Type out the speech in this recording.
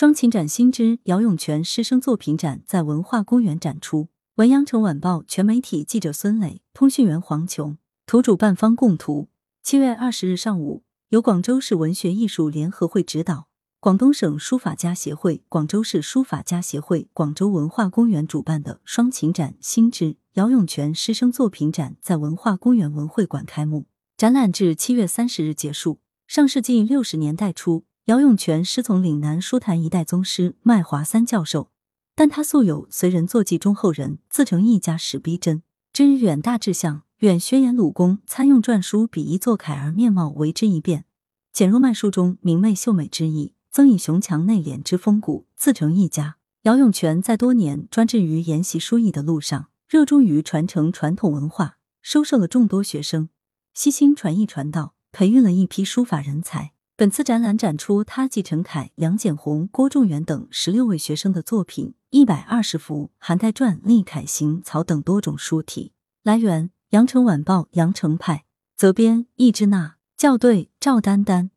双琴展新知，姚永泉师生作品展在文化公园展出。文阳城晚报全媒体记者孙磊，通讯员黄琼，图主办方供图。七月二十日上午，由广州市文学艺术联合会指导，广东省书法家协会、广州市书法家协会、广州文化公园主办的双琴展新知姚永泉师生作品展在文化公园文会馆开幕，展览至七月三十日结束。上世纪六十年代初。姚永泉师从岭南书坛一代宗师麦华三教授，但他素有“随人作记忠厚人，自成一家史逼真，之远大志向，远宣言鲁公参用篆书笔一作楷而面貌为之一变，减弱麦书中明媚秀美之意，增以雄强内敛之风骨，自成一家。”姚永泉在多年专志于研习书艺的路上，热衷于传承传统文化，收受了众多学生，悉心传艺传道，培育了一批书法人才。本次展览展出他继陈凯、梁简红、郭仲元等十六位学生的作品一百二十幅，涵盖篆、隶、楷、行、草等多种书体。来源：羊城晚报羊城派，责编：易之娜，校对：赵丹丹。